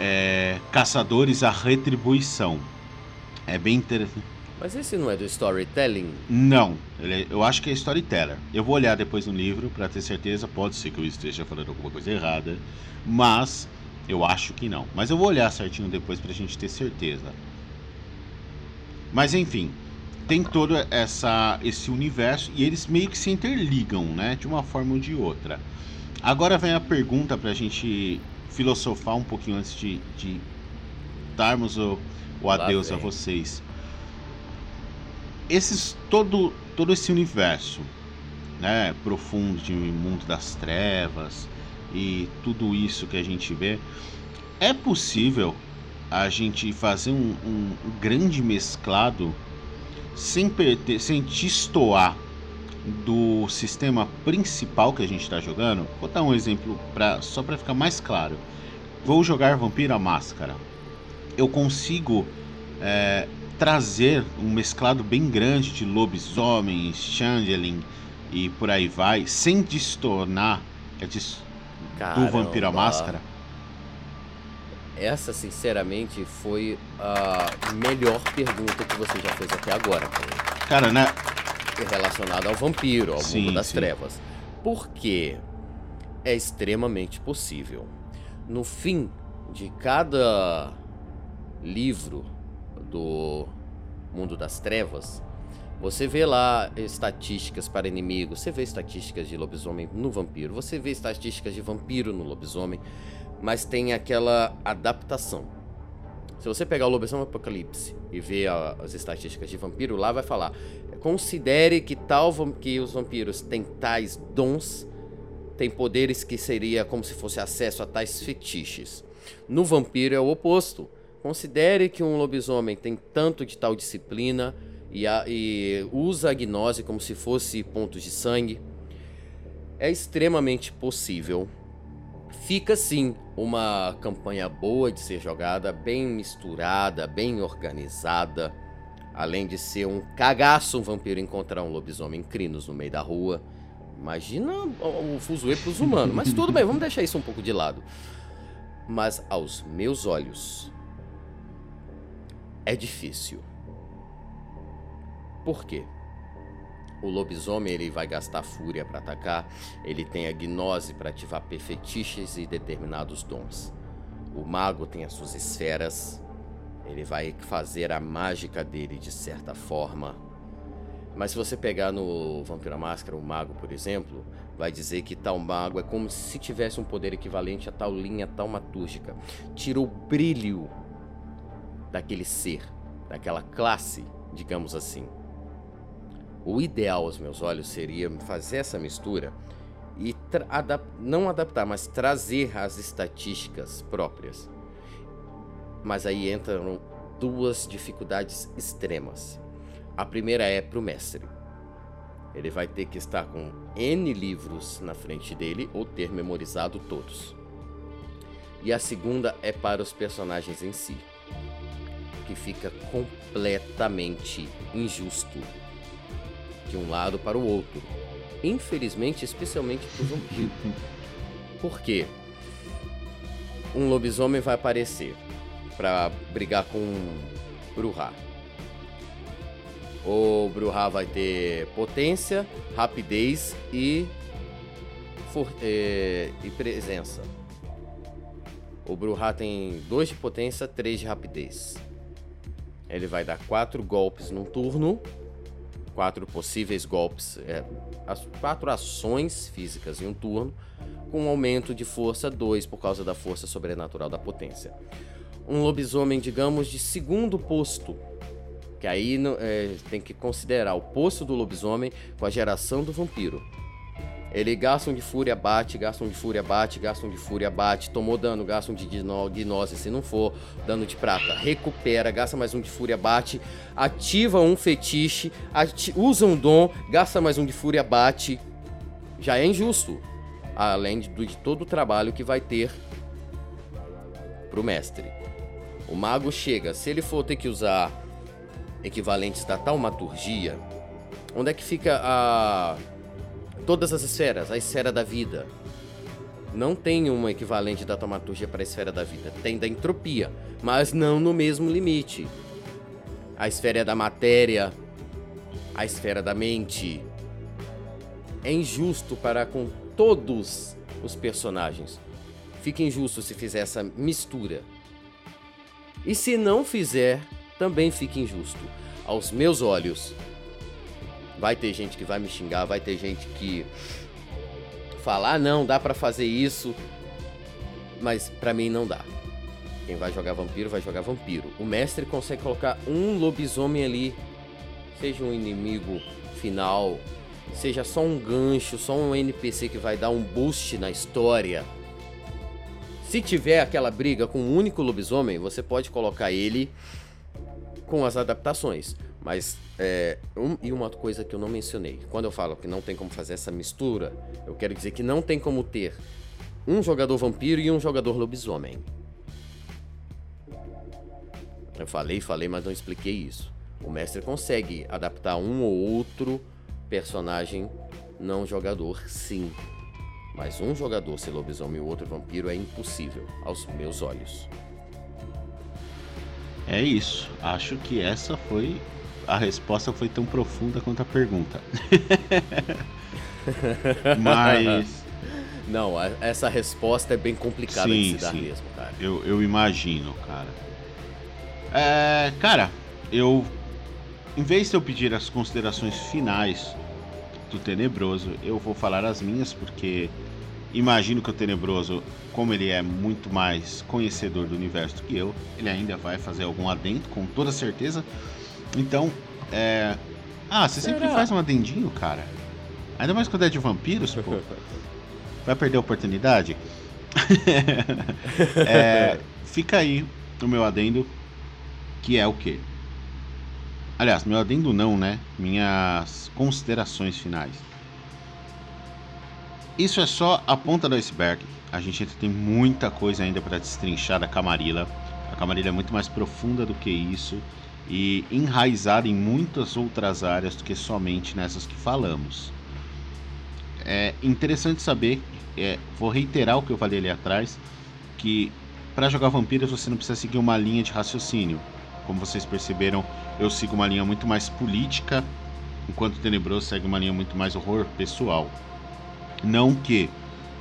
é, Caçadores a Retribuição. É bem interessante. Mas esse não é do storytelling? Não, é, eu acho que é storyteller. Eu vou olhar depois no livro para ter certeza. Pode ser que eu esteja falando alguma coisa errada, mas eu acho que não. Mas eu vou olhar certinho depois para a gente ter certeza. Mas enfim, tem todo essa, esse universo e eles meio que se interligam, né? De uma forma ou de outra. Agora vem a pergunta para a gente filosofar um pouquinho antes de, de darmos o, o adeus a vocês. Esses, todo, todo esse universo né, profundo de mundo das trevas e tudo isso que a gente vê, é possível a gente fazer um, um, grande mesclado sem perder, sem destoar do sistema principal que a gente está jogando, vou dar um exemplo pra, só para ficar mais claro. Vou jogar Vampiro a Máscara. Eu consigo é, trazer um mesclado bem grande de lobisomens, changeling e por aí vai, sem distornar é, do Vampiro a Máscara? Essa, sinceramente, foi a melhor pergunta que você já fez até agora. Cara, né? relacionada ao vampiro, ao sim, mundo das sim. trevas. Porque é extremamente possível. No fim de cada livro do mundo das trevas, você vê lá estatísticas para inimigos, você vê estatísticas de lobisomem no vampiro, você vê estatísticas de vampiro no lobisomem, mas tem aquela adaptação. Se você pegar o Lobisomem Apocalipse e ver a, as estatísticas de vampiro, lá vai falar: considere que tal que os vampiros têm tais dons, têm poderes que seria como se fosse acesso a tais fetiches. No vampiro é o oposto. Considere que um lobisomem tem tanto de tal disciplina e, a, e usa a gnose como se fosse pontos de sangue. É extremamente possível Fica sim uma campanha boa de ser jogada, bem misturada, bem organizada. Além de ser um cagaço um vampiro encontrar um lobisomem crinos no meio da rua. Imagina o fuzuê pros humanos. Mas tudo bem, vamos deixar isso um pouco de lado. Mas aos meus olhos, é difícil. Por quê? O lobisomem ele vai gastar fúria para atacar, ele tem a gnose para ativar fetiches e determinados dons. O mago tem as suas esferas, ele vai fazer a mágica dele de certa forma. Mas se você pegar no Vampiro Máscara, o mago, por exemplo, vai dizer que tal mago é como se tivesse um poder equivalente a tal linha taumatúrgica. Tira o brilho daquele ser, daquela classe, digamos assim. O ideal aos meus olhos seria fazer essa mistura e adap não adaptar, mas trazer as estatísticas próprias. Mas aí entram duas dificuldades extremas. A primeira é para o mestre. Ele vai ter que estar com N livros na frente dele ou ter memorizado todos. E a segunda é para os personagens em si, que fica completamente injusto de um lado para o outro. Infelizmente, especialmente para o vampiro. Por quê? Um lobisomem vai aparecer para brigar com Bruhá. O Bruhá vai ter potência, rapidez e, e, e presença. O Bruhá tem 2 de potência, 3 de rapidez. Ele vai dar 4 golpes num turno quatro possíveis golpes, é, as quatro ações físicas em um turno, com um aumento de força 2 por causa da força sobrenatural da potência. Um lobisomem, digamos, de segundo posto, que aí é, tem que considerar o posto do lobisomem com a geração do vampiro. Ele gasta um de fúria, bate, gasta um de fúria, bate, gasta um de fúria, bate, tomou dano, gasta um de gnose se não for, dano de prata, recupera, gasta mais um de fúria, bate, ativa um fetiche, ati usa um dom, gasta mais um de fúria, bate. Já é injusto, além de, de todo o trabalho que vai ter pro mestre. O mago chega, se ele for ter que usar equivalentes da taumaturgia, onde é que fica a todas as esferas, a esfera da vida. Não tem uma equivalente da taumaturgia para a esfera da vida. Tem da entropia, mas não no mesmo limite. A esfera da matéria, a esfera da mente. É injusto para com todos os personagens. Fica injusto se fizer essa mistura. E se não fizer, também fica injusto. Aos meus olhos, Vai ter gente que vai me xingar, vai ter gente que falar, ah, não, dá para fazer isso, mas para mim não dá. Quem vai jogar vampiro vai jogar vampiro. O mestre consegue colocar um lobisomem ali, seja um inimigo final, seja só um gancho, só um NPC que vai dar um boost na história. Se tiver aquela briga com um único lobisomem, você pode colocar ele com as adaptações. Mas, é, um, e uma coisa que eu não mencionei: quando eu falo que não tem como fazer essa mistura, eu quero dizer que não tem como ter um jogador vampiro e um jogador lobisomem. Eu falei, falei, mas não expliquei isso. O mestre consegue adaptar um ou outro personagem não jogador, sim. Mas um jogador ser lobisomem e o outro vampiro é impossível, aos meus olhos. É isso. Acho que essa foi a resposta foi tão profunda quanto a pergunta. Mas. Não, essa resposta é bem complicada sim, de se dar sim. mesmo, cara. Eu, eu imagino, cara. É, cara, eu. Em vez de eu pedir as considerações finais do Tenebroso, eu vou falar as minhas, porque imagino que o Tenebroso, como ele é muito mais conhecedor do universo do que eu, ele ainda vai fazer algum adendo, com toda certeza. Então, é. Ah, você Será? sempre faz um adendinho, cara. Ainda mais quando é de vampiros, pô. Vai perder a oportunidade? é, fica aí o meu adendo, que é o quê? Aliás, meu adendo não, né? Minhas considerações finais. Isso é só a ponta do iceberg. A gente ainda tem muita coisa ainda para destrinchar da Camarilla. A Camarilla é muito mais profunda do que isso e enraizar em muitas outras áreas do que somente nessas que falamos. É interessante saber, é, vou reiterar o que eu falei ali atrás, que para jogar vampiros você não precisa seguir uma linha de raciocínio. Como vocês perceberam, eu sigo uma linha muito mais política, enquanto o Tenebroso segue uma linha muito mais horror pessoal. Não que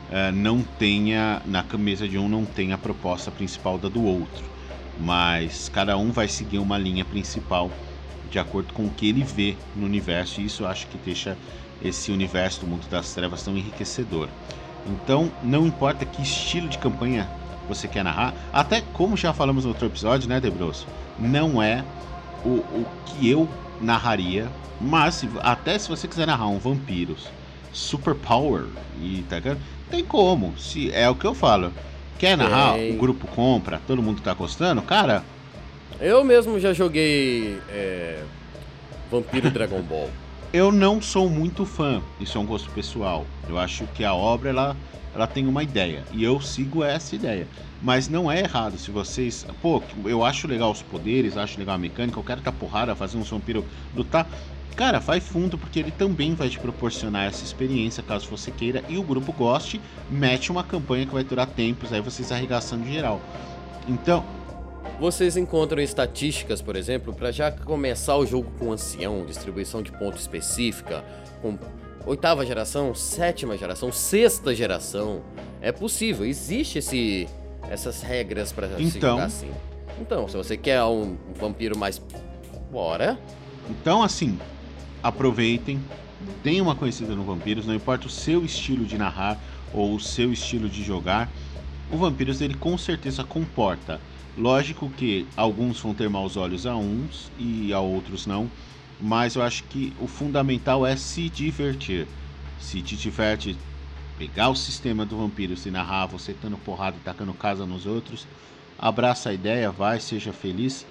é, não tenha, na camisa de um não tenha a proposta principal da do outro mas cada um vai seguir uma linha principal de acordo com o que ele vê no universo, e isso eu acho que deixa esse universo do mundo das trevas tão enriquecedor. Então, não importa que estilo de campanha você quer narrar, até como já falamos no outro episódio, né, Debroso? Não é o, o que eu narraria, mas se, até se você quiser narrar um vampiros super power e tá tem como. Se é o que eu falo. Quer narrar? O grupo compra, todo mundo tá gostando, cara. Eu mesmo já joguei é, Vampiro Dragon Ball. Eu não sou muito fã, isso é um gosto pessoal. Eu acho que a obra ela, ela tem uma ideia e eu sigo essa ideia. Mas não é errado se vocês. Pô, eu acho legal os poderes, acho legal a mecânica, eu quero dar porrada, fazer um vampiro lutar. Cara, vai fundo porque ele também vai te proporcionar essa experiência caso você queira e o grupo goste, mete uma campanha que vai durar tempos, aí vocês arregaçando de geral. Então. Vocês encontram estatísticas, por exemplo, para já começar o jogo com ancião, distribuição de ponto específica, com oitava geração, sétima geração, sexta geração. É possível, existe esse, essas regras para então, se assim. Então, se você quer um vampiro mais. Bora! Então, assim, aproveitem, tenham uma conhecida no Vampiros, não importa o seu estilo de narrar ou o seu estilo de jogar, o Vampiros ele com certeza comporta. Lógico que alguns vão ter maus olhos a uns e a outros não, mas eu acho que o fundamental é se divertir. Se te diverte pegar o sistema do Vampiros e narrar você dando porrada tacando casa nos outros, abraça a ideia, vai, seja feliz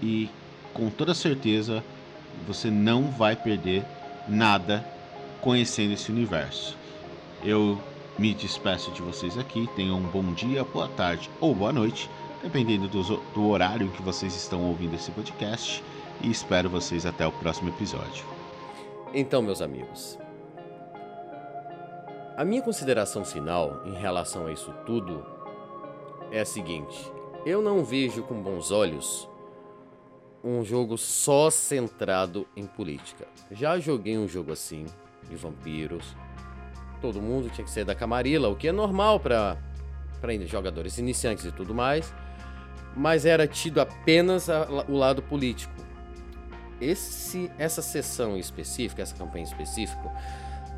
e com toda certeza você não vai perder nada conhecendo esse universo. Eu me despeço de vocês aqui. Tenham um bom dia, boa tarde ou boa noite, dependendo do, do horário que vocês estão ouvindo esse podcast. E espero vocês até o próximo episódio. Então, meus amigos, a minha consideração final em relação a isso tudo é a seguinte: eu não vejo com bons olhos um jogo só centrado em política. Já joguei um jogo assim, de vampiros. Todo mundo tinha que ser da Camarilla, o que é normal para jogadores iniciantes e tudo mais. Mas era tido apenas a, o lado político. Esse, essa sessão específica, essa campanha específica,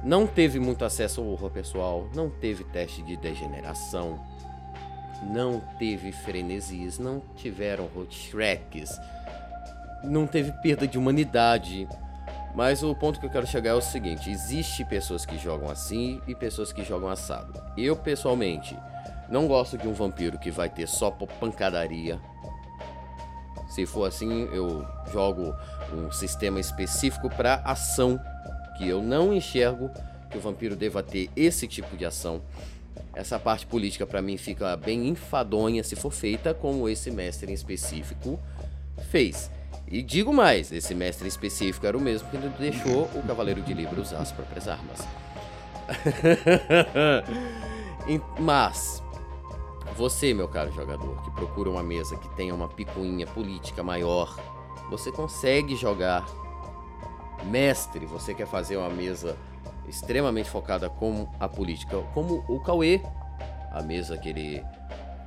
não teve muito acesso ao horror pessoal, não teve teste de degeneração, não teve frenesis, não tiveram hot shreks, não teve perda de humanidade. Mas o ponto que eu quero chegar é o seguinte: existe pessoas que jogam assim e pessoas que jogam assado. Eu pessoalmente não gosto de um vampiro que vai ter só pancadaria. Se for assim, eu jogo um sistema específico para ação que eu não enxergo que o vampiro deva ter esse tipo de ação. Essa parte política para mim fica bem enfadonha se for feita como esse mestre em específico fez. E digo mais, esse mestre específico era o mesmo que deixou o Cavaleiro de Libra usar as próprias armas. Mas, você, meu caro jogador, que procura uma mesa que tenha uma picuinha política maior, você consegue jogar. Mestre, você quer fazer uma mesa extremamente focada com a política, como o Cauê, a mesa que ele.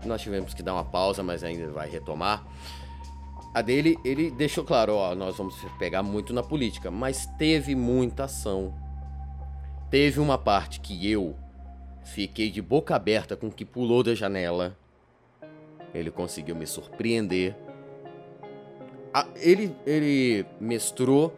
Nós tivemos que dar uma pausa, mas ainda vai retomar. A dele, ele deixou claro, ó, nós vamos pegar muito na política, mas teve muita ação. Teve uma parte que eu fiquei de boca aberta com o que pulou da janela. Ele conseguiu me surpreender. Ele, ele mestrou,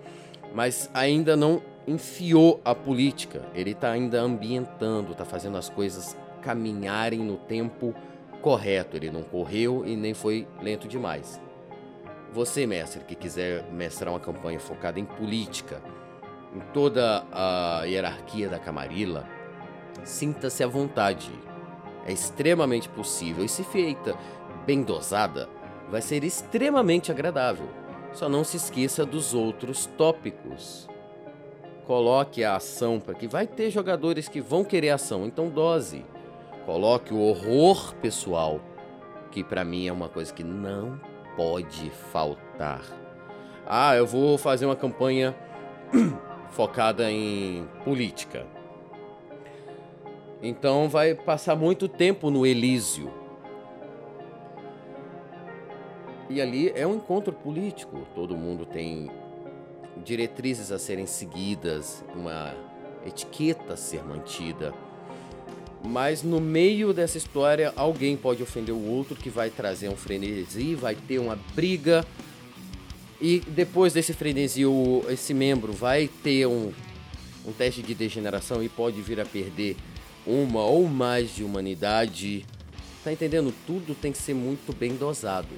mas ainda não enfiou a política. Ele está ainda ambientando, está fazendo as coisas caminharem no tempo correto. Ele não correu e nem foi lento demais. Você, mestre, que quiser mestrar uma campanha focada em política, em toda a hierarquia da Camarilla, sinta-se à vontade. É extremamente possível e, se feita bem dosada, vai ser extremamente agradável. Só não se esqueça dos outros tópicos. Coloque a ação para que vai ter jogadores que vão querer ação, então dose. Coloque o horror pessoal, que para mim é uma coisa que não pode faltar. Ah, eu vou fazer uma campanha focada em política. Então vai passar muito tempo no Elísio. E ali é um encontro político. Todo mundo tem diretrizes a serem seguidas, uma etiqueta a ser mantida. Mas no meio dessa história, alguém pode ofender o outro que vai trazer um frenesi, vai ter uma briga. E depois desse frenesi, esse membro vai ter um, um teste de degeneração e pode vir a perder uma ou mais de humanidade. Tá entendendo? Tudo tem que ser muito bem dosado.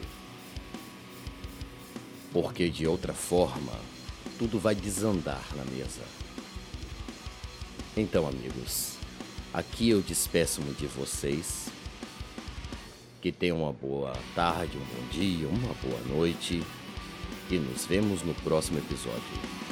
Porque de outra forma, tudo vai desandar na mesa. Então, amigos, aqui eu despeço-me de vocês. Que tenham uma boa tarde, um bom dia, uma boa noite. E nos vemos no próximo episódio.